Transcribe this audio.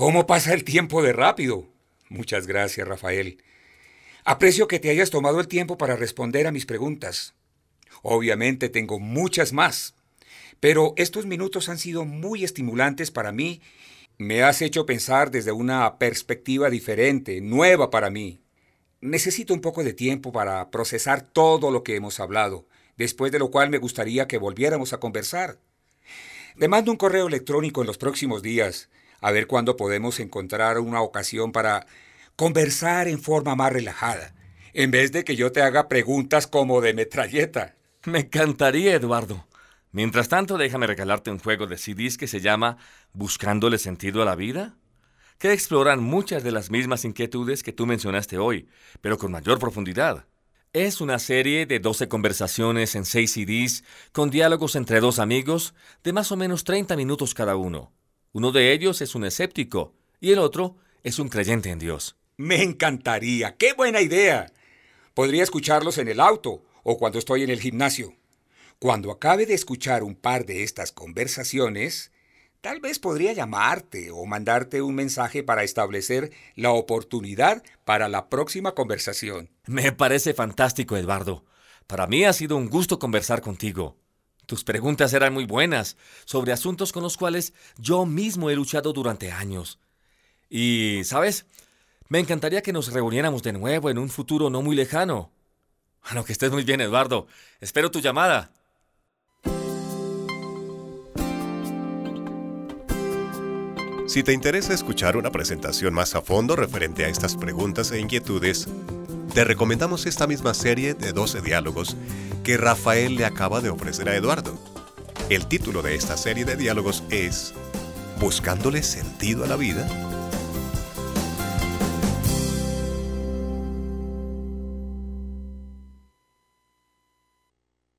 ¿Cómo pasa el tiempo de rápido? Muchas gracias, Rafael. Aprecio que te hayas tomado el tiempo para responder a mis preguntas. Obviamente tengo muchas más, pero estos minutos han sido muy estimulantes para mí. Me has hecho pensar desde una perspectiva diferente, nueva para mí. Necesito un poco de tiempo para procesar todo lo que hemos hablado, después de lo cual me gustaría que volviéramos a conversar. Le mando un correo electrónico en los próximos días, a ver cuándo podemos encontrar una ocasión para conversar en forma más relajada, en vez de que yo te haga preguntas como de metralleta. Me encantaría, Eduardo. Mientras tanto, déjame regalarte un juego de CDs que se llama Buscándole sentido a la vida, que exploran muchas de las mismas inquietudes que tú mencionaste hoy, pero con mayor profundidad. Es una serie de 12 conversaciones en 6 CDs con diálogos entre dos amigos de más o menos 30 minutos cada uno. Uno de ellos es un escéptico y el otro es un creyente en Dios. Me encantaría. ¡Qué buena idea! Podría escucharlos en el auto o cuando estoy en el gimnasio. Cuando acabe de escuchar un par de estas conversaciones, tal vez podría llamarte o mandarte un mensaje para establecer la oportunidad para la próxima conversación. Me parece fantástico, Eduardo. Para mí ha sido un gusto conversar contigo. Tus preguntas eran muy buenas sobre asuntos con los cuales yo mismo he luchado durante años. Y, ¿sabes? Me encantaría que nos reuniéramos de nuevo en un futuro no muy lejano. Bueno, que estés muy bien, Eduardo. Espero tu llamada. Si te interesa escuchar una presentación más a fondo referente a estas preguntas e inquietudes, te recomendamos esta misma serie de 12 diálogos que Rafael le acaba de ofrecer a Eduardo. El título de esta serie de diálogos es ¿Buscándole sentido a la vida?